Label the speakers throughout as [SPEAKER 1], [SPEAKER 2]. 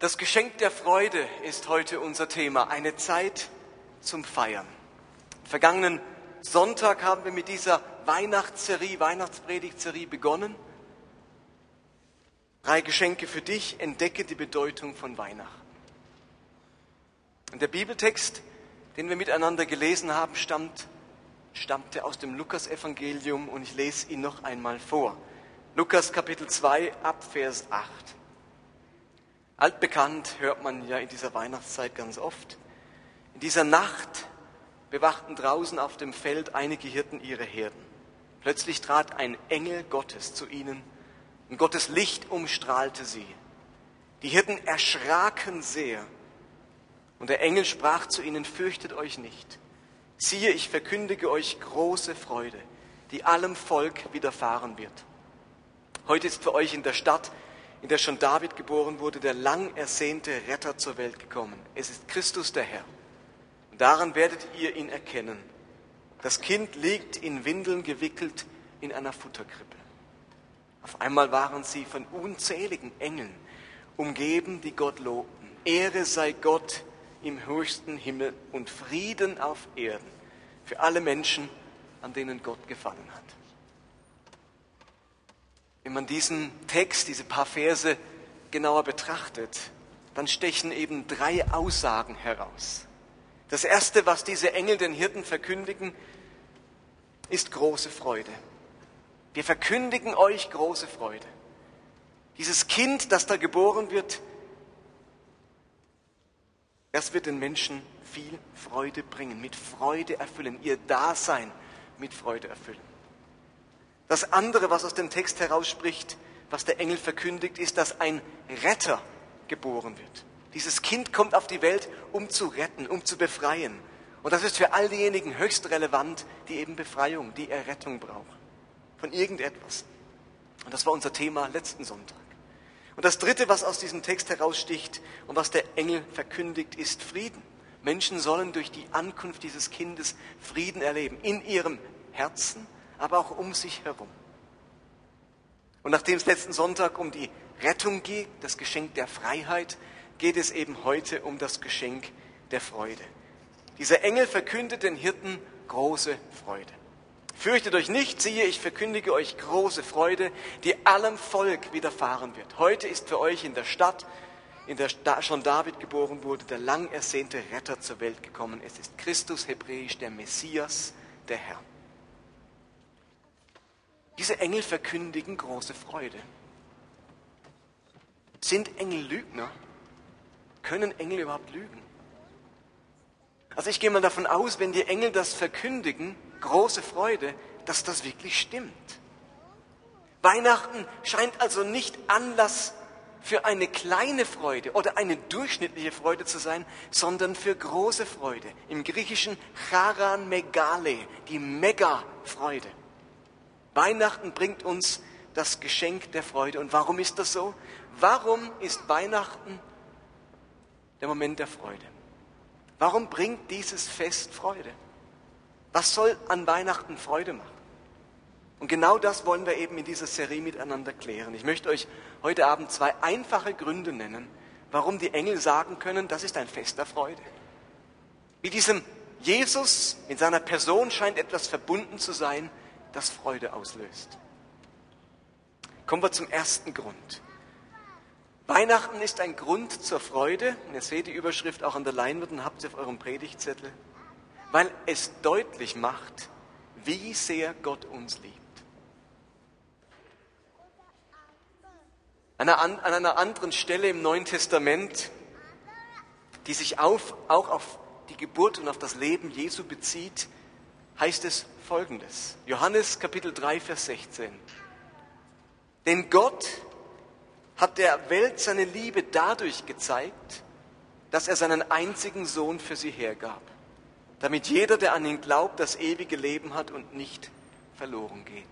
[SPEAKER 1] Das Geschenk der Freude ist heute unser Thema, eine Zeit zum Feiern. Vergangenen Sonntag haben wir mit dieser Weihnachtsserie, Weihnachtspredigtserie begonnen. Drei Geschenke für dich, entdecke die Bedeutung von Weihnachten. Und der Bibeltext, den wir miteinander gelesen haben, stammt, stammte aus dem Lukasevangelium und ich lese ihn noch einmal vor. Lukas Kapitel 2 ab Vers 8. Altbekannt hört man ja in dieser Weihnachtszeit ganz oft. In dieser Nacht bewachten draußen auf dem Feld einige Hirten ihre Herden. Plötzlich trat ein Engel Gottes zu ihnen und Gottes Licht umstrahlte sie. Die Hirten erschraken sehr und der Engel sprach zu ihnen, fürchtet euch nicht. Siehe, ich verkündige euch große Freude, die allem Volk widerfahren wird. Heute ist für euch in der Stadt in der schon David geboren wurde, der lang ersehnte Retter zur Welt gekommen. Es ist Christus der Herr. Und daran werdet ihr ihn erkennen. Das Kind liegt in Windeln gewickelt in einer Futterkrippe. Auf einmal waren sie von unzähligen Engeln umgeben, die Gott lobten. Ehre sei Gott im höchsten Himmel und Frieden auf Erden für alle Menschen, an denen Gott gefallen hat. Wenn man diesen Text, diese paar Verse genauer betrachtet, dann stechen eben drei Aussagen heraus. Das erste, was diese Engel den Hirten verkündigen, ist große Freude. Wir verkündigen euch große Freude. Dieses Kind, das da geboren wird, das wird den Menschen viel Freude bringen, mit Freude erfüllen, ihr Dasein mit Freude erfüllen. Das andere, was aus dem Text herausspricht, was der Engel verkündigt, ist, dass ein Retter geboren wird. Dieses Kind kommt auf die Welt, um zu retten, um zu befreien. Und das ist für all diejenigen höchst relevant, die eben Befreiung, die Errettung brauchen. Von irgendetwas. Und das war unser Thema letzten Sonntag. Und das Dritte, was aus diesem Text heraussticht und was der Engel verkündigt, ist Frieden. Menschen sollen durch die Ankunft dieses Kindes Frieden erleben. In ihrem Herzen, aber auch um sich herum. Und nachdem es letzten Sonntag um die Rettung geht, das Geschenk der Freiheit, geht es eben heute um das Geschenk der Freude. Dieser Engel verkündet den Hirten große Freude. Fürchtet euch nicht, siehe, ich verkündige euch große Freude, die allem Volk widerfahren wird. Heute ist für euch in der Stadt, in der schon David geboren wurde, der lang ersehnte Retter zur Welt gekommen. Es ist Christus, hebräisch, der Messias, der Herr. Diese Engel verkündigen große Freude. Sind Engel Lügner? Können Engel überhaupt lügen? Also ich gehe mal davon aus, wenn die Engel das verkündigen, große Freude, dass das wirklich stimmt. Weihnachten scheint also nicht Anlass für eine kleine Freude oder eine durchschnittliche Freude zu sein, sondern für große Freude. Im Griechischen Charan Megale, die Mega-Freude. Weihnachten bringt uns das Geschenk der Freude. Und warum ist das so? Warum ist Weihnachten der Moment der Freude? Warum bringt dieses Fest Freude? Was soll an Weihnachten Freude machen? Und genau das wollen wir eben in dieser Serie miteinander klären. Ich möchte euch heute Abend zwei einfache Gründe nennen, warum die Engel sagen können, das ist ein Fest der Freude. Wie diesem Jesus in seiner Person scheint etwas verbunden zu sein, das Freude auslöst. Kommen wir zum ersten Grund. Weihnachten ist ein Grund zur Freude. ihr seht die Überschrift auch an der Leinwand und habt sie auf eurem Predigtzettel. Weil es deutlich macht, wie sehr Gott uns liebt. An einer anderen Stelle im Neuen Testament, die sich auf, auch auf die Geburt und auf das Leben Jesu bezieht, heißt es folgendes. Johannes Kapitel 3, Vers 16. Denn Gott hat der Welt seine Liebe dadurch gezeigt, dass er seinen einzigen Sohn für sie hergab, damit jeder, der an ihn glaubt, das ewige Leben hat und nicht verloren geht.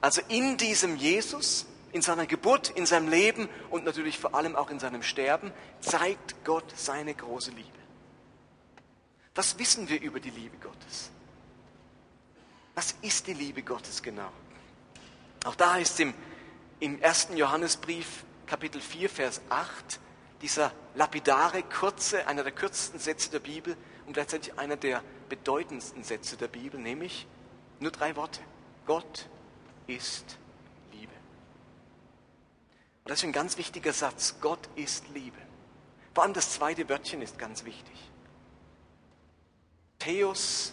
[SPEAKER 1] Also in diesem Jesus, in seiner Geburt, in seinem Leben und natürlich vor allem auch in seinem Sterben, zeigt Gott seine große Liebe. Was wissen wir über die Liebe Gottes? Was ist die Liebe Gottes genau? Auch da es im, im ersten Johannesbrief, Kapitel 4, Vers 8, dieser lapidare, kurze, einer der kürzesten Sätze der Bibel und gleichzeitig einer der bedeutendsten Sätze der Bibel, nämlich nur drei Worte. Gott ist Liebe. Und das ist ein ganz wichtiger Satz. Gott ist Liebe. Vor allem das zweite Wörtchen ist ganz wichtig. Theos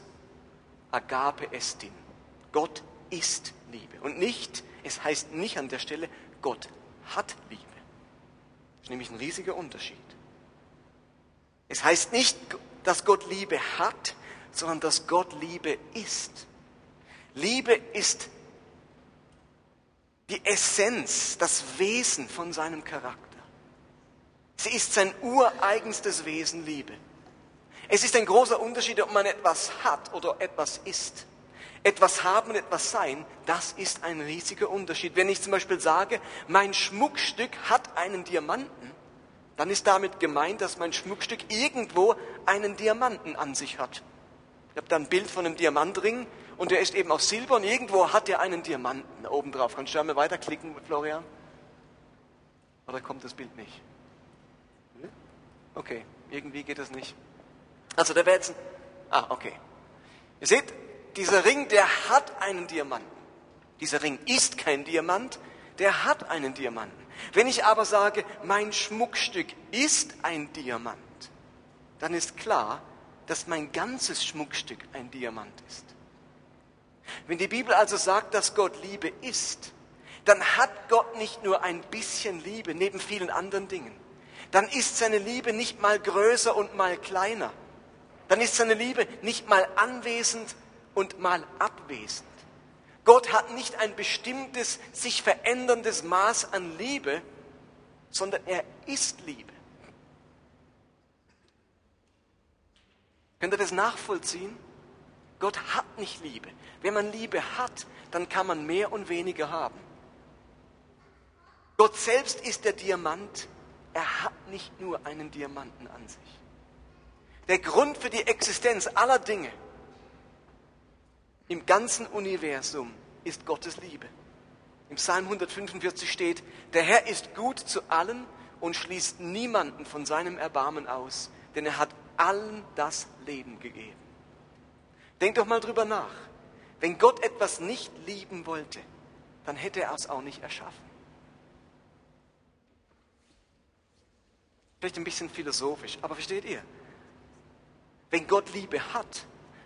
[SPEAKER 1] agape estin. Gott ist Liebe. Und nicht, es heißt nicht an der Stelle, Gott hat Liebe. Das ist nämlich ein riesiger Unterschied. Es heißt nicht, dass Gott Liebe hat, sondern dass Gott Liebe ist. Liebe ist die Essenz, das Wesen von seinem Charakter. Sie ist sein ureigenstes Wesen, Liebe. Es ist ein großer Unterschied, ob man etwas hat oder etwas ist. Etwas haben etwas sein, das ist ein riesiger Unterschied. Wenn ich zum Beispiel sage, mein Schmuckstück hat einen Diamanten, dann ist damit gemeint, dass mein Schmuckstück irgendwo einen Diamanten an sich hat. Ich habe da ein Bild von einem Diamantring und der ist eben aus Silber und irgendwo hat er einen Diamanten oben drauf. Kannst du da mal weiterklicken, Florian? Oder kommt das Bild nicht? Okay, irgendwie geht das nicht. Also der wäre jetzt ein, ah, okay. Ihr seht, dieser Ring, der hat einen Diamanten. Dieser Ring ist kein Diamant, der hat einen Diamanten. Wenn ich aber sage, mein Schmuckstück ist ein Diamant, dann ist klar, dass mein ganzes Schmuckstück ein Diamant ist. Wenn die Bibel also sagt, dass Gott Liebe ist, dann hat Gott nicht nur ein bisschen Liebe neben vielen anderen Dingen. Dann ist seine Liebe nicht mal größer und mal kleiner. Dann ist seine Liebe nicht mal anwesend und mal abwesend. Gott hat nicht ein bestimmtes, sich veränderndes Maß an Liebe, sondern er ist Liebe. Könnt ihr das nachvollziehen? Gott hat nicht Liebe. Wenn man Liebe hat, dann kann man mehr und weniger haben. Gott selbst ist der Diamant. Er hat nicht nur einen Diamanten an sich. Der Grund für die Existenz aller Dinge im ganzen Universum ist Gottes Liebe. Im Psalm 145 steht, der Herr ist gut zu allen und schließt niemanden von seinem Erbarmen aus, denn er hat allen das Leben gegeben. Denk doch mal drüber nach. Wenn Gott etwas nicht lieben wollte, dann hätte er es auch nicht erschaffen. Vielleicht ein bisschen philosophisch, aber versteht ihr? Wenn Gott Liebe hat,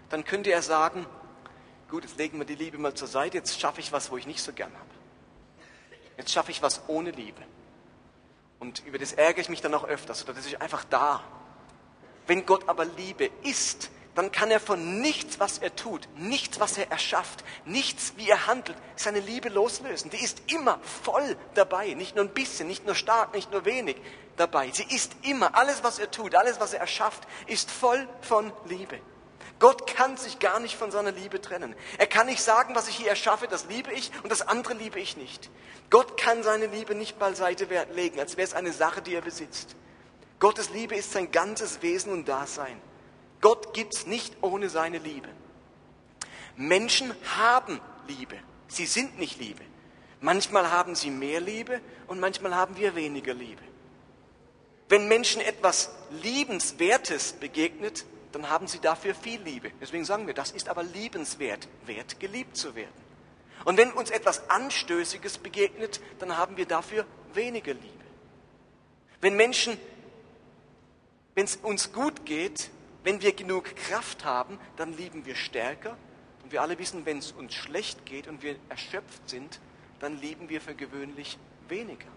[SPEAKER 1] dann könnte er sagen, gut, jetzt legen wir die Liebe mal zur Seite, jetzt schaffe ich was, wo ich nicht so gern habe. Jetzt schaffe ich was ohne Liebe. Und über das ärgere ich mich dann auch öfters, oder das ist einfach da. Wenn Gott aber Liebe ist, dann kann er von nichts, was er tut, nichts, was er erschafft, nichts, wie er handelt, seine Liebe loslösen. Die ist immer voll dabei, nicht nur ein bisschen, nicht nur stark, nicht nur wenig dabei. Sie ist immer, alles, was er tut, alles, was er erschafft, ist voll von Liebe. Gott kann sich gar nicht von seiner Liebe trennen. Er kann nicht sagen, was ich hier erschaffe, das liebe ich und das andere liebe ich nicht. Gott kann seine Liebe nicht beiseite legen, als wäre es eine Sache, die er besitzt. Gottes Liebe ist sein ganzes Wesen und Dasein. Gott gibt es nicht ohne seine Liebe. Menschen haben Liebe. Sie sind nicht Liebe. Manchmal haben sie mehr Liebe und manchmal haben wir weniger Liebe. Wenn Menschen etwas Liebenswertes begegnet, dann haben sie dafür viel Liebe. Deswegen sagen wir, das ist aber liebenswert, wert geliebt zu werden. Und wenn uns etwas Anstößiges begegnet, dann haben wir dafür weniger Liebe. Wenn Menschen, wenn es uns gut geht, wenn wir genug Kraft haben, dann lieben wir stärker. Und wir alle wissen, wenn es uns schlecht geht und wir erschöpft sind, dann lieben wir für gewöhnlich weniger.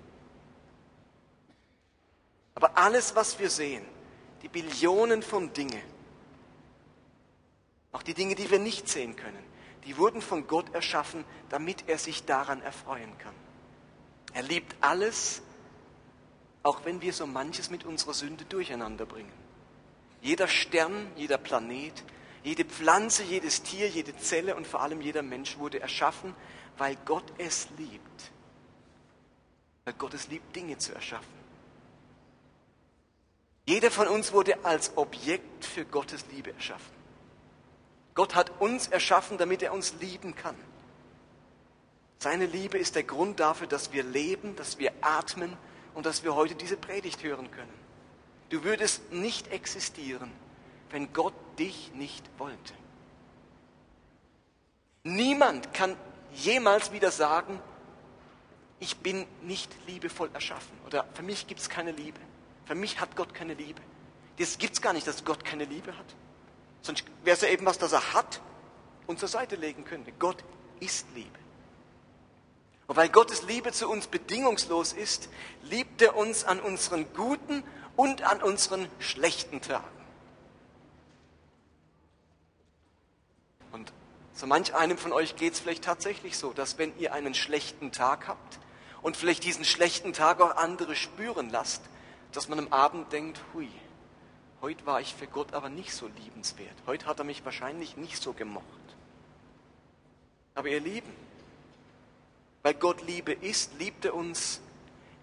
[SPEAKER 1] Aber alles, was wir sehen, die Billionen von Dingen, auch die Dinge, die wir nicht sehen können, die wurden von Gott erschaffen, damit er sich daran erfreuen kann. Er liebt alles, auch wenn wir so manches mit unserer Sünde durcheinander bringen. Jeder Stern, jeder Planet, jede Pflanze, jedes Tier, jede Zelle und vor allem jeder Mensch wurde erschaffen, weil Gott es liebt. Weil Gott es liebt, Dinge zu erschaffen. Jeder von uns wurde als Objekt für Gottes Liebe erschaffen. Gott hat uns erschaffen, damit er uns lieben kann. Seine Liebe ist der Grund dafür, dass wir leben, dass wir atmen und dass wir heute diese Predigt hören können. Du würdest nicht existieren, wenn Gott dich nicht wollte. Niemand kann jemals wieder sagen, ich bin nicht liebevoll erschaffen oder für mich gibt es keine Liebe. Für mich hat Gott keine Liebe. Das gibt es gar nicht, dass Gott keine Liebe hat. Sonst wäre es ja eben was, das er hat und zur Seite legen könnte. Gott ist Liebe. Und weil Gottes Liebe zu uns bedingungslos ist, liebt er uns an unseren guten und an unseren schlechten Tagen. Und so manch einem von euch geht es vielleicht tatsächlich so, dass wenn ihr einen schlechten Tag habt und vielleicht diesen schlechten Tag auch andere spüren lasst, dass man am Abend denkt, hui, heute war ich für Gott aber nicht so liebenswert. Heute hat er mich wahrscheinlich nicht so gemocht. Aber ihr Lieben, weil Gott Liebe ist, liebt er uns,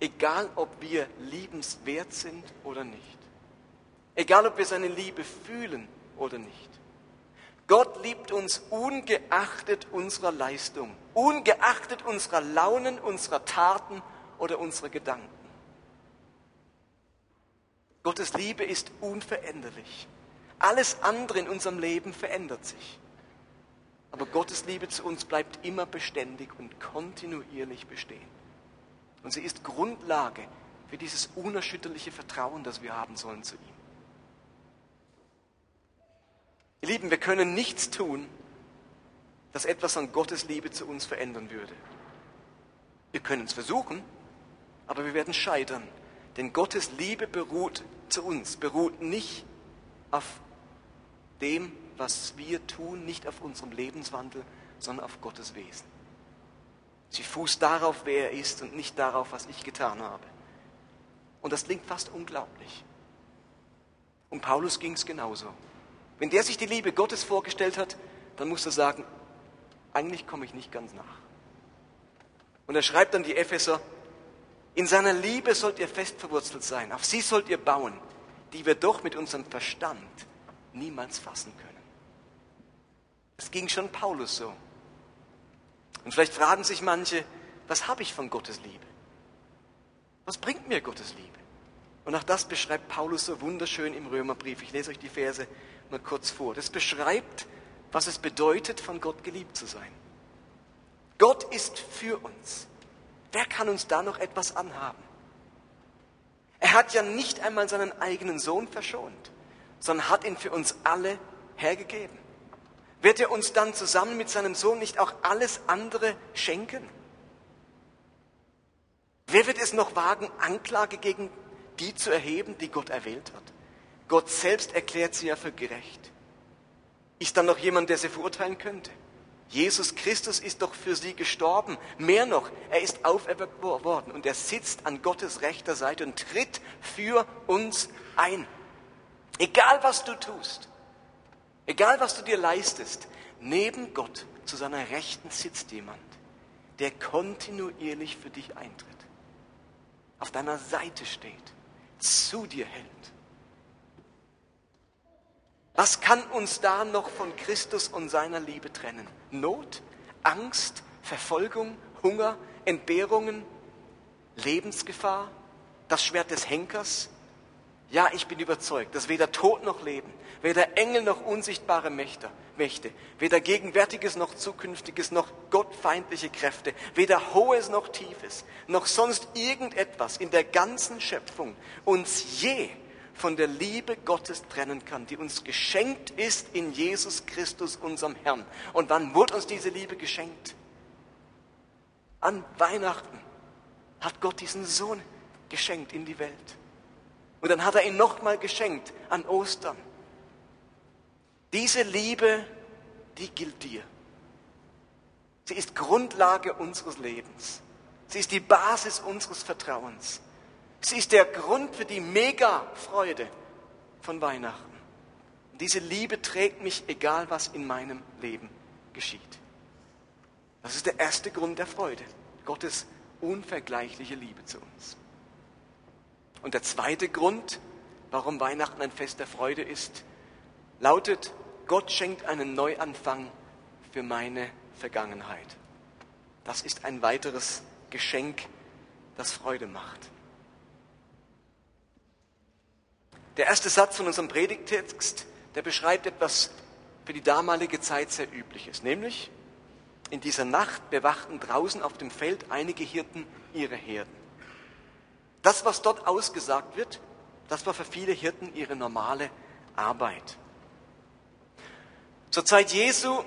[SPEAKER 1] egal ob wir liebenswert sind oder nicht. Egal ob wir seine Liebe fühlen oder nicht. Gott liebt uns ungeachtet unserer Leistung, ungeachtet unserer Launen, unserer Taten oder unserer Gedanken. Gottes Liebe ist unveränderlich. Alles andere in unserem Leben verändert sich. Aber Gottes Liebe zu uns bleibt immer beständig und kontinuierlich bestehen. Und sie ist Grundlage für dieses unerschütterliche Vertrauen, das wir haben sollen zu ihm. Ihr Lieben, wir können nichts tun, das etwas an Gottes Liebe zu uns verändern würde. Wir können es versuchen, aber wir werden scheitern. Denn Gottes Liebe beruht zu uns, beruht nicht auf dem, was wir tun, nicht auf unserem Lebenswandel, sondern auf Gottes Wesen. Sie fußt darauf, wer er ist und nicht darauf, was ich getan habe. Und das klingt fast unglaublich. Und Paulus ging es genauso. Wenn der sich die Liebe Gottes vorgestellt hat, dann muss er sagen, eigentlich komme ich nicht ganz nach. Und er schreibt dann die Epheser, in seiner Liebe sollt ihr fest verwurzelt sein, auf sie sollt ihr bauen, die wir doch mit unserem Verstand niemals fassen können. Es ging schon Paulus so. Und vielleicht fragen sich manche, was habe ich von Gottes Liebe? Was bringt mir Gottes Liebe? Und auch das beschreibt Paulus so wunderschön im Römerbrief. Ich lese euch die Verse mal kurz vor. Das beschreibt, was es bedeutet, von Gott geliebt zu sein. Gott ist für uns. Wer kann uns da noch etwas anhaben? Er hat ja nicht einmal seinen eigenen Sohn verschont, sondern hat ihn für uns alle hergegeben. Wird er uns dann zusammen mit seinem Sohn nicht auch alles andere schenken? Wer wird es noch wagen, Anklage gegen die zu erheben, die Gott erwählt hat? Gott selbst erklärt sie ja für gerecht. Ist dann noch jemand, der sie verurteilen könnte? Jesus Christus ist doch für sie gestorben. Mehr noch, er ist auferweckt worden und er sitzt an Gottes rechter Seite und tritt für uns ein. Egal was du tust, egal was du dir leistest, neben Gott zu seiner Rechten sitzt jemand, der kontinuierlich für dich eintritt, auf deiner Seite steht, zu dir hält. Was kann uns da noch von Christus und seiner Liebe trennen? Not, Angst, Verfolgung, Hunger, Entbehrungen, Lebensgefahr, das Schwert des Henkers? Ja, ich bin überzeugt, dass weder Tod noch Leben, weder Engel noch unsichtbare Mächte, Mächte, weder Gegenwärtiges noch Zukünftiges noch gottfeindliche Kräfte, weder Hohes noch Tiefes, noch sonst irgendetwas in der ganzen Schöpfung uns je von der Liebe Gottes trennen kann, die uns geschenkt ist in Jesus Christus, unserem Herrn. Und wann wurde uns diese Liebe geschenkt? An Weihnachten hat Gott diesen Sohn geschenkt in die Welt. Und dann hat er ihn nochmal geschenkt an Ostern. Diese Liebe, die gilt dir. Sie ist Grundlage unseres Lebens. Sie ist die Basis unseres Vertrauens. Sie ist der Grund für die Mega-Freude von Weihnachten. Diese Liebe trägt mich, egal was in meinem Leben geschieht. Das ist der erste Grund der Freude. Gottes unvergleichliche Liebe zu uns. Und der zweite Grund, warum Weihnachten ein Fest der Freude ist, lautet, Gott schenkt einen Neuanfang für meine Vergangenheit. Das ist ein weiteres Geschenk, das Freude macht. Der erste Satz von unserem Predigtext, der beschreibt etwas für die damalige Zeit sehr Übliches, nämlich in dieser Nacht bewachten draußen auf dem Feld einige Hirten ihre Herden. Das, was dort ausgesagt wird, das war für viele Hirten ihre normale Arbeit. Zur Zeit Jesu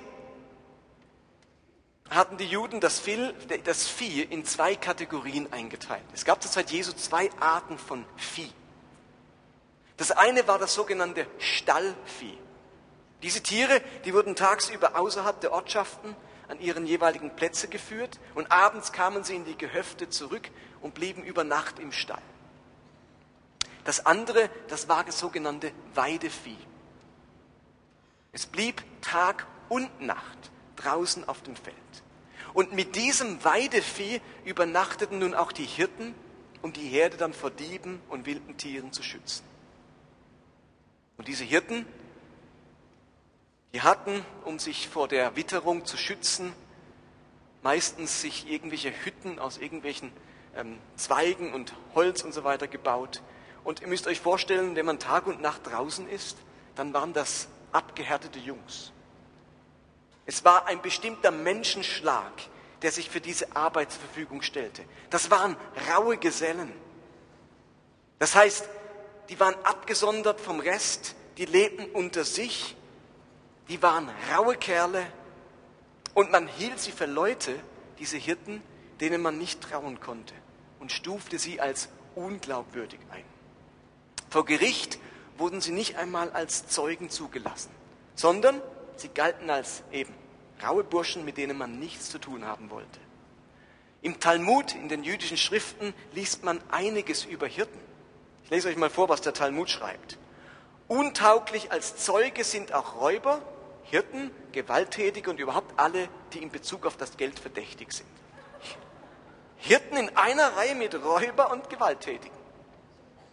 [SPEAKER 1] hatten die Juden das Vieh, in zwei Kategorien eingeteilt. Es gab zur Zeit Jesu zwei Arten von Vieh. Das eine war das sogenannte Stallvieh. Diese Tiere, die wurden tagsüber außerhalb der Ortschaften an ihren jeweiligen Plätze geführt und abends kamen sie in die Gehöfte zurück und blieben über Nacht im Stall. Das andere, das war das sogenannte Weidevieh. Es blieb Tag und Nacht draußen auf dem Feld. Und mit diesem Weidevieh übernachteten nun auch die Hirten, um die Herde dann vor Dieben und wilden Tieren zu schützen. Und diese Hirten, die hatten, um sich vor der Witterung zu schützen, meistens sich irgendwelche Hütten aus irgendwelchen ähm, Zweigen und Holz und so weiter gebaut. Und ihr müsst euch vorstellen, wenn man Tag und Nacht draußen ist, dann waren das abgehärtete Jungs. Es war ein bestimmter Menschenschlag, der sich für diese Arbeit zur Verfügung stellte. Das waren raue Gesellen. Das heißt, die waren abgesondert vom Rest, die lebten unter sich, die waren raue Kerle und man hielt sie für Leute, diese Hirten, denen man nicht trauen konnte und stufte sie als unglaubwürdig ein. Vor Gericht wurden sie nicht einmal als Zeugen zugelassen, sondern sie galten als eben raue Burschen, mit denen man nichts zu tun haben wollte. Im Talmud, in den jüdischen Schriften, liest man einiges über Hirten. Ich lese euch mal vor, was der Talmud schreibt. Untauglich als Zeuge sind auch Räuber, Hirten, Gewalttätige und überhaupt alle, die in Bezug auf das Geld verdächtig sind. Hirten in einer Reihe mit Räuber und Gewalttätigen.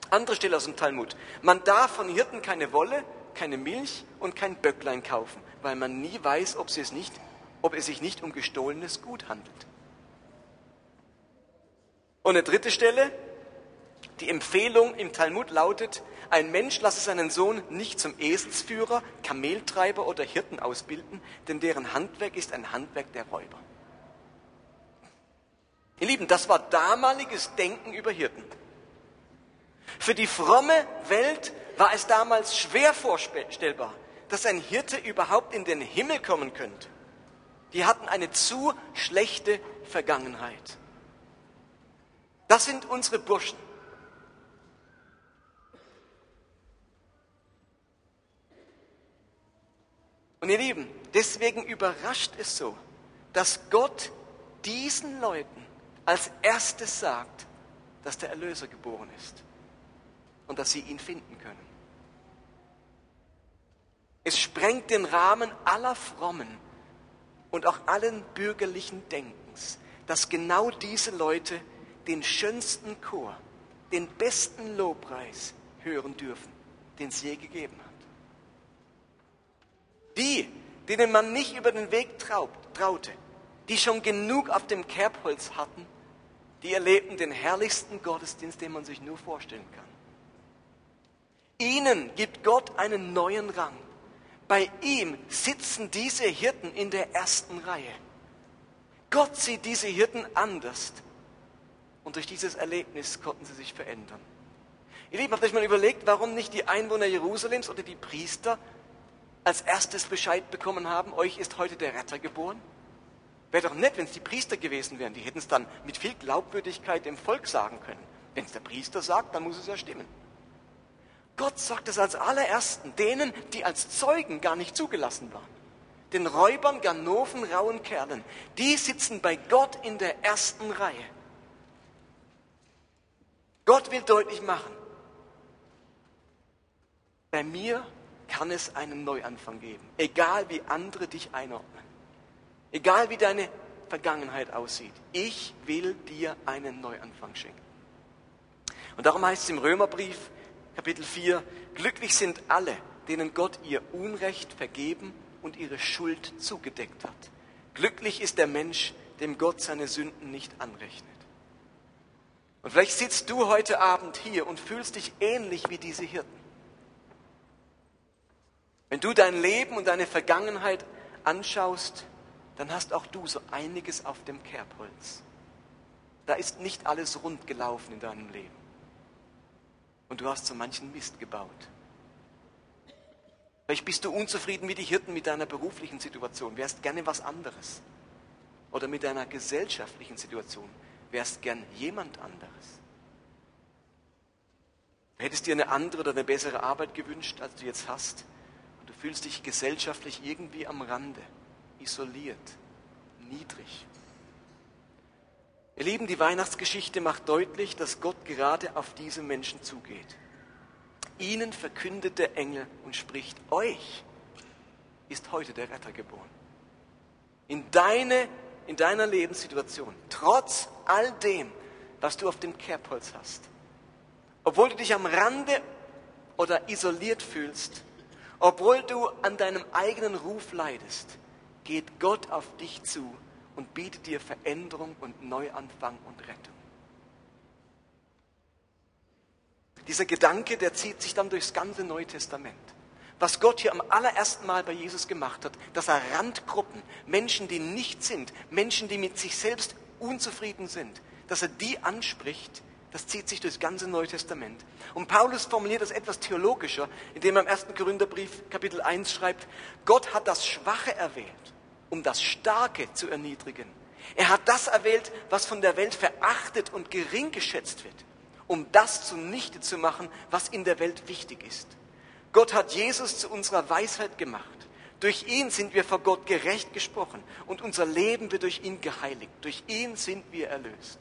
[SPEAKER 1] Andere Stelle aus dem Talmud. Man darf von Hirten keine Wolle, keine Milch und kein Böcklein kaufen, weil man nie weiß, ob, es, nicht, ob es sich nicht um gestohlenes Gut handelt. Und eine dritte Stelle, die Empfehlung im Talmud lautet, ein Mensch lasse seinen Sohn nicht zum Eselsführer, Kameltreiber oder Hirten ausbilden, denn deren Handwerk ist ein Handwerk der Räuber. Ihr Lieben, das war damaliges Denken über Hirten. Für die fromme Welt war es damals schwer vorstellbar, dass ein Hirte überhaupt in den Himmel kommen könnte. Die hatten eine zu schlechte Vergangenheit. Das sind unsere Burschen. Und ihr Lieben, deswegen überrascht es so, dass Gott diesen Leuten als erstes sagt, dass der Erlöser geboren ist und dass sie ihn finden können. Es sprengt den Rahmen aller frommen und auch allen bürgerlichen Denkens, dass genau diese Leute den schönsten Chor, den besten Lobpreis hören dürfen, den es je gegeben hat. Die, denen man nicht über den Weg traute, die schon genug auf dem Kerbholz hatten, die erlebten den herrlichsten Gottesdienst, den man sich nur vorstellen kann. Ihnen gibt Gott einen neuen Rang. Bei ihm sitzen diese Hirten in der ersten Reihe. Gott sieht diese Hirten anders. Und durch dieses Erlebnis konnten sie sich verändern. Ihr Lieben, habt euch mal überlegt, warum nicht die Einwohner Jerusalems oder die Priester als erstes Bescheid bekommen haben, euch ist heute der Retter geboren? Wäre doch nett, wenn es die Priester gewesen wären. Die hätten es dann mit viel Glaubwürdigkeit dem Volk sagen können. Wenn es der Priester sagt, dann muss es ja stimmen. Gott sagt es als allerersten, denen, die als Zeugen gar nicht zugelassen waren. Den Räubern, Ganoven, rauen Kerlen. Die sitzen bei Gott in der ersten Reihe. Gott will deutlich machen, bei mir kann es einen Neuanfang geben, egal wie andere dich einordnen, egal wie deine Vergangenheit aussieht. Ich will dir einen Neuanfang schenken. Und darum heißt es im Römerbrief, Kapitel 4, glücklich sind alle, denen Gott ihr Unrecht vergeben und ihre Schuld zugedeckt hat. Glücklich ist der Mensch, dem Gott seine Sünden nicht anrechnet. Und vielleicht sitzt du heute Abend hier und fühlst dich ähnlich wie diese Hirten. Wenn du dein Leben und deine Vergangenheit anschaust, dann hast auch du so einiges auf dem Kerbholz. Da ist nicht alles rund gelaufen in deinem Leben. Und du hast so manchen Mist gebaut. Vielleicht bist du unzufrieden wie die Hirten mit deiner beruflichen Situation, wärst gerne was anderes. Oder mit deiner gesellschaftlichen Situation, wärst gern jemand anderes. Du hättest dir eine andere oder eine bessere Arbeit gewünscht, als du jetzt hast. Und du fühlst dich gesellschaftlich irgendwie am Rande, isoliert, niedrig. Ihr Lieben, die Weihnachtsgeschichte macht deutlich, dass Gott gerade auf diese Menschen zugeht. Ihnen verkündet der Engel und spricht, euch ist heute der Retter geboren. In, deine, in deiner Lebenssituation, trotz all dem, was du auf dem Kerbholz hast, obwohl du dich am Rande oder isoliert fühlst, obwohl du an deinem eigenen Ruf leidest, geht Gott auf dich zu und bietet dir Veränderung und Neuanfang und Rettung. Dieser Gedanke, der zieht sich dann durchs ganze Neue Testament. Was Gott hier am allerersten Mal bei Jesus gemacht hat, dass er Randgruppen, Menschen, die nicht sind, Menschen, die mit sich selbst unzufrieden sind, dass er die anspricht, das zieht sich durchs ganze Neue Testament. Und Paulus formuliert das etwas theologischer, indem er im 1. Korintherbrief Kapitel 1 schreibt, Gott hat das Schwache erwählt, um das Starke zu erniedrigen. Er hat das erwählt, was von der Welt verachtet und gering geschätzt wird um das zunichte zu machen, was in der Welt wichtig ist. Gott hat Jesus zu unserer Weisheit gemacht. Durch ihn sind wir vor Gott gerecht gesprochen und unser Leben wird durch ihn geheiligt. Durch ihn sind wir erlöst.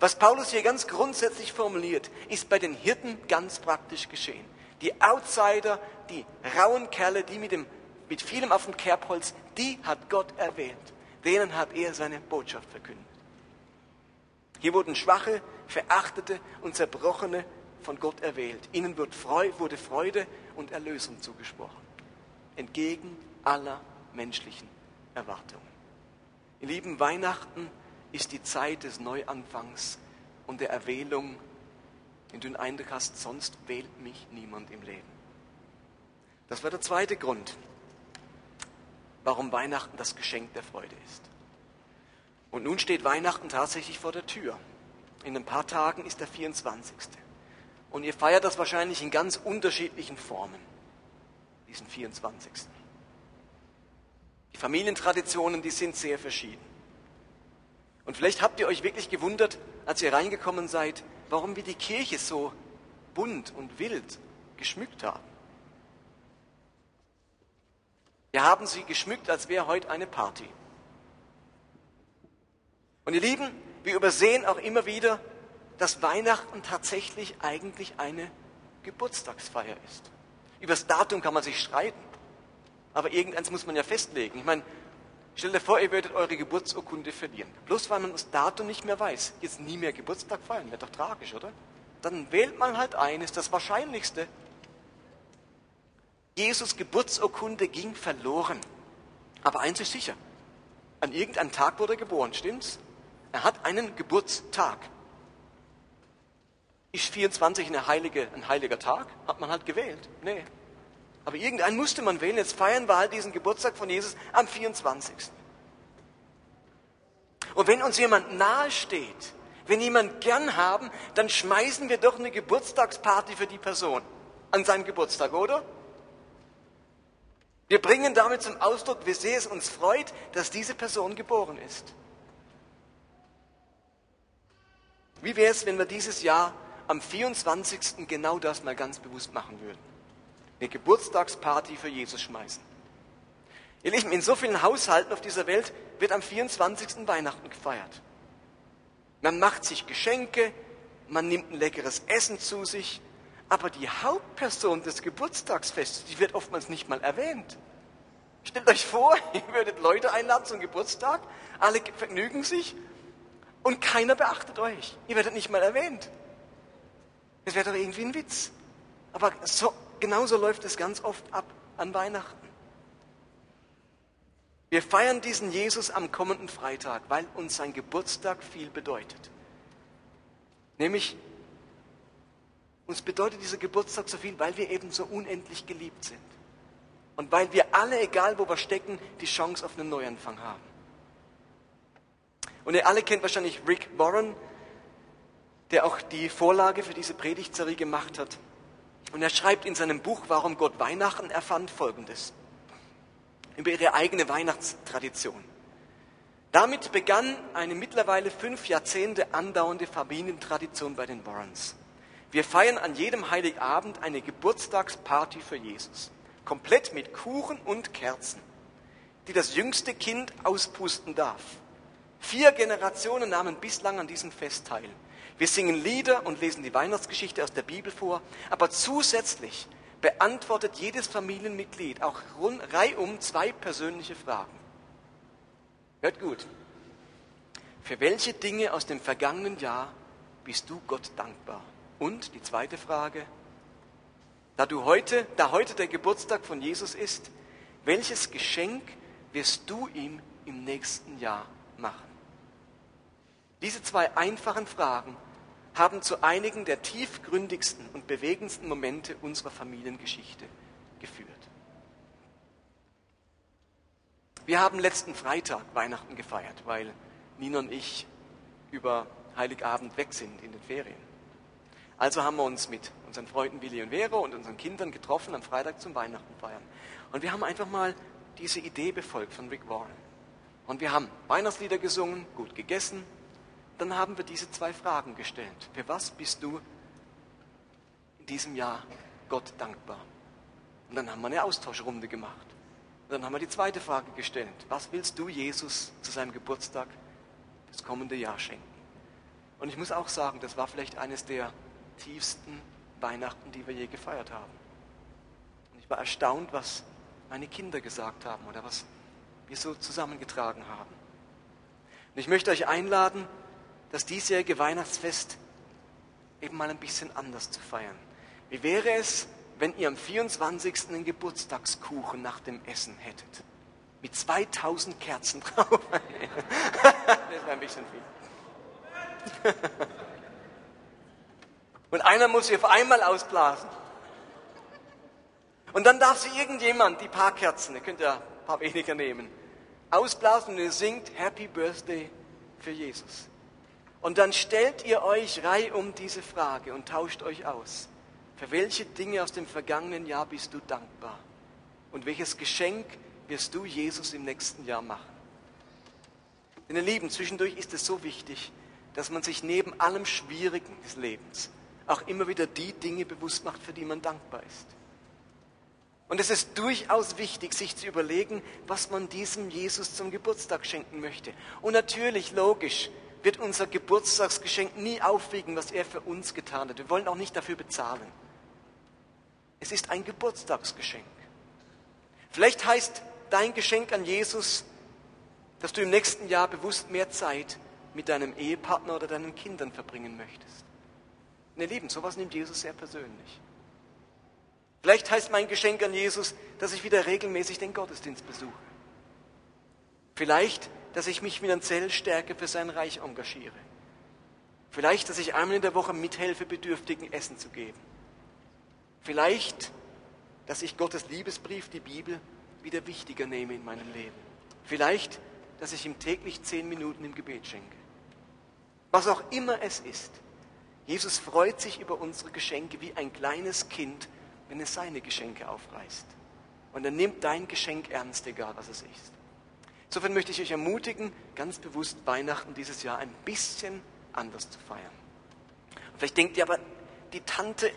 [SPEAKER 1] Was Paulus hier ganz grundsätzlich formuliert, ist bei den Hirten ganz praktisch geschehen. Die Outsider, die rauen Kerle, die mit, dem, mit vielem auf dem Kerbholz, die hat Gott erwählt. Denen hat er seine Botschaft verkündet. Hier wurden Schwache, Verachtete und Zerbrochene von Gott erwählt. Ihnen wurde Freude und Erlösung zugesprochen. Entgegen aller menschlichen Erwartungen. Ihr lieben Weihnachten ist die Zeit des Neuanfangs und der Erwählung, wenn du den Eindruck hast, sonst wählt mich niemand im Leben. Das war der zweite Grund, warum Weihnachten das Geschenk der Freude ist. Und nun steht Weihnachten tatsächlich vor der Tür. In ein paar Tagen ist der 24. Und ihr feiert das wahrscheinlich in ganz unterschiedlichen Formen, diesen 24. Die Familientraditionen, die sind sehr verschieden. Und vielleicht habt ihr euch wirklich gewundert, als ihr reingekommen seid, warum wir die Kirche so bunt und wild geschmückt haben. Wir haben sie geschmückt, als wäre heute eine Party. Und ihr Lieben, wir übersehen auch immer wieder, dass Weihnachten tatsächlich eigentlich eine Geburtstagsfeier ist. Über das Datum kann man sich streiten, aber irgendeins muss man ja festlegen. Ich meine, stell dir vor, ihr würdet eure Geburtsurkunde verlieren. Bloß weil man das Datum nicht mehr weiß, jetzt nie mehr Geburtstag feiern, wäre doch tragisch, oder? Dann wählt man halt ein, ist das Wahrscheinlichste. Jesus Geburtsurkunde ging verloren. Aber eins ist sicher, an irgendeinem Tag wurde er geboren, stimmt's? Er hat einen Geburtstag. Ist 24 eine heilige, ein heiliger Tag? Hat man halt gewählt. Nee. Aber irgendeinen musste man wählen. Jetzt feiern wir halt diesen Geburtstag von Jesus am 24. Und wenn uns jemand nahe steht, wenn jemand gern haben, dann schmeißen wir doch eine Geburtstagsparty für die Person an seinem Geburtstag, oder? Wir bringen damit zum Ausdruck, wie sehr es uns freut, dass diese Person geboren ist. Wie wäre es, wenn wir dieses Jahr am 24. genau das mal ganz bewusst machen würden? Eine Geburtstagsparty für Jesus schmeißen. Ihr Lieben, in so vielen Haushalten auf dieser Welt wird am 24. Weihnachten gefeiert. Man macht sich Geschenke, man nimmt ein leckeres Essen zu sich, aber die Hauptperson des Geburtstagsfestes, die wird oftmals nicht mal erwähnt. Stellt euch vor, ihr würdet Leute einladen zum Geburtstag, alle vergnügen sich und keiner beachtet euch. Ihr werdet nicht mal erwähnt. Das wäre doch irgendwie ein Witz. Aber so, genauso läuft es ganz oft ab an Weihnachten. Wir feiern diesen Jesus am kommenden Freitag, weil uns sein Geburtstag viel bedeutet. Nämlich, Uns bedeutet dieser Geburtstag so viel, weil wir eben so unendlich geliebt sind. Und weil wir alle, egal wo wir stecken, die Chance auf einen Neuanfang haben. Und ihr alle kennt wahrscheinlich Rick Warren, der auch die Vorlage für diese Predigtserie gemacht hat. Und er schreibt in seinem Buch, warum Gott Weihnachten erfand, folgendes. Über ihre eigene Weihnachtstradition. Damit begann eine mittlerweile fünf Jahrzehnte andauernde Familientradition bei den Warrens. Wir feiern an jedem Heiligabend eine Geburtstagsparty für Jesus. Komplett mit Kuchen und Kerzen, die das jüngste Kind auspusten darf. Vier Generationen nahmen bislang an diesem Fest teil. Wir singen Lieder und lesen die Weihnachtsgeschichte aus der Bibel vor, aber zusätzlich beantwortet jedes Familienmitglied auch reihum zwei persönliche Fragen. Hört gut. Für welche Dinge aus dem vergangenen Jahr bist du Gott dankbar? Und die zweite Frage, da du heute, da heute der Geburtstag von Jesus ist, welches Geschenk wirst du ihm im nächsten Jahr machen? Diese zwei einfachen Fragen haben zu einigen der tiefgründigsten und bewegendsten Momente unserer Familiengeschichte geführt. Wir haben letzten Freitag Weihnachten gefeiert, weil Nina und ich über Heiligabend weg sind in den Ferien. Also haben wir uns mit unseren Freunden Willi und Vero und unseren Kindern getroffen am Freitag zum Weihnachten feiern. Und wir haben einfach mal diese Idee befolgt von Rick Warren. Und wir haben Weihnachtslieder gesungen, gut gegessen, dann haben wir diese zwei Fragen gestellt. Für was bist du in diesem Jahr Gott dankbar? Und dann haben wir eine Austauschrunde gemacht. Und dann haben wir die zweite Frage gestellt. Was willst du Jesus zu seinem Geburtstag das kommende Jahr schenken? Und ich muss auch sagen, das war vielleicht eines der tiefsten Weihnachten, die wir je gefeiert haben. Und ich war erstaunt, was meine Kinder gesagt haben oder was wir so zusammengetragen haben. Und ich möchte euch einladen, das diesjährige Weihnachtsfest eben mal ein bisschen anders zu feiern. Wie wäre es, wenn ihr am 24. einen Geburtstagskuchen nach dem Essen hättet? Mit 2000 Kerzen drauf. das wäre ein bisschen viel. Und einer muss sie auf einmal ausblasen. Und dann darf sie irgendjemand die paar Kerzen, ihr könnt ja ein paar weniger nehmen, ausblasen und ihr singt Happy Birthday für Jesus. Und dann stellt ihr euch reihum diese Frage und tauscht euch aus. Für welche Dinge aus dem vergangenen Jahr bist du dankbar? Und welches Geschenk wirst du Jesus im nächsten Jahr machen? Denn ihr Lieben, zwischendurch ist es so wichtig, dass man sich neben allem Schwierigen des Lebens auch immer wieder die Dinge bewusst macht, für die man dankbar ist. Und es ist durchaus wichtig, sich zu überlegen, was man diesem Jesus zum Geburtstag schenken möchte. Und natürlich, logisch, wird unser Geburtstagsgeschenk nie aufwiegen, was er für uns getan hat. Wir wollen auch nicht dafür bezahlen. Es ist ein Geburtstagsgeschenk. Vielleicht heißt dein Geschenk an Jesus, dass du im nächsten Jahr bewusst mehr Zeit mit deinem Ehepartner oder deinen Kindern verbringen möchtest. Ihr Lieben, sowas nimmt Jesus sehr persönlich. Vielleicht heißt mein Geschenk an Jesus, dass ich wieder regelmäßig den Gottesdienst besuche. Vielleicht dass ich mich finanziell stärker für sein Reich engagiere. Vielleicht, dass ich einmal in der Woche mithelfe, Bedürftigen Essen zu geben. Vielleicht, dass ich Gottes Liebesbrief, die Bibel, wieder wichtiger nehme in meinem Leben. Vielleicht, dass ich ihm täglich zehn Minuten im Gebet schenke. Was auch immer es ist. Jesus freut sich über unsere Geschenke wie ein kleines Kind, wenn es seine Geschenke aufreißt. Und er nimmt dein Geschenk ernst, egal was es ist. Insofern möchte ich euch ermutigen, ganz bewusst Weihnachten dieses Jahr ein bisschen anders zu feiern. Vielleicht denkt ihr aber, die Tante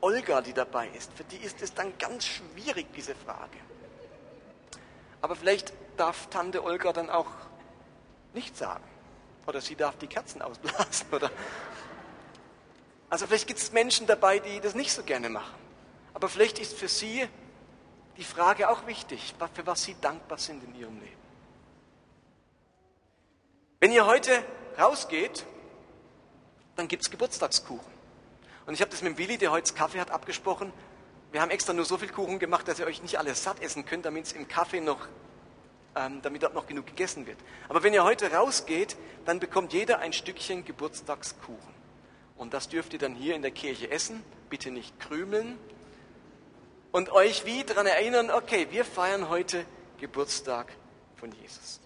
[SPEAKER 1] Olga, die dabei ist, für die ist es dann ganz schwierig, diese Frage. Aber vielleicht darf Tante Olga dann auch nichts sagen. Oder sie darf die Kerzen ausblasen. Oder also vielleicht gibt es Menschen dabei, die das nicht so gerne machen. Aber vielleicht ist für sie die Frage auch wichtig, für was sie dankbar sind in ihrem Leben. Wenn ihr heute rausgeht, dann gibt es Geburtstagskuchen. Und ich habe das mit Willi, der heute Kaffee hat, abgesprochen. Wir haben extra nur so viel Kuchen gemacht, dass ihr euch nicht alles satt essen könnt, damit es im Kaffee noch, ähm, damit dort noch genug gegessen wird. Aber wenn ihr heute rausgeht, dann bekommt jeder ein Stückchen Geburtstagskuchen. Und das dürft ihr dann hier in der Kirche essen. Bitte nicht krümeln. Und euch wie daran erinnern, okay, wir feiern heute Geburtstag von Jesus.